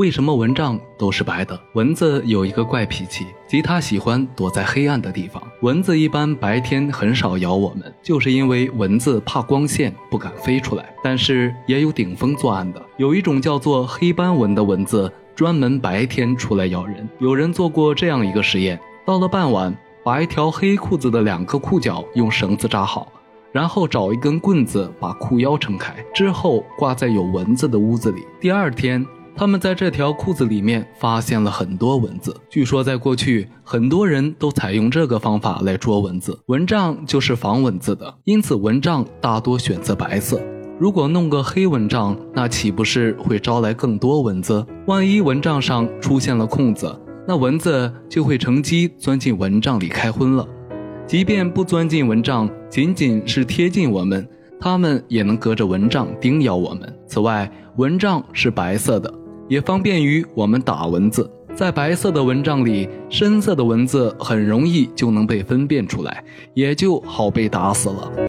为什么蚊帐都是白的？蚊子有一个怪脾气，即它喜欢躲在黑暗的地方。蚊子一般白天很少咬我们，就是因为蚊子怕光线，不敢飞出来。但是也有顶风作案的，有一种叫做黑斑蚊的蚊子，专门白天出来咬人。有人做过这样一个实验，到了傍晚，把一条黑裤子的两个裤脚用绳子扎好，然后找一根棍子把裤腰撑开，之后挂在有蚊子的屋子里。第二天。他们在这条裤子里面发现了很多蚊子。据说在过去，很多人都采用这个方法来捉蚊子。蚊帐就是防蚊子的，因此蚊帐大多选择白色。如果弄个黑蚊帐，那岂不是会招来更多蚊子？万一蚊帐上出现了空子，那蚊子就会乘机钻进蚊帐里开荤了。即便不钻进蚊帐，仅仅是贴近我们，它们也能隔着蚊帐叮咬我们。此外，蚊帐是白色的。也方便于我们打蚊子，在白色的蚊帐里，深色的蚊子很容易就能被分辨出来，也就好被打死了。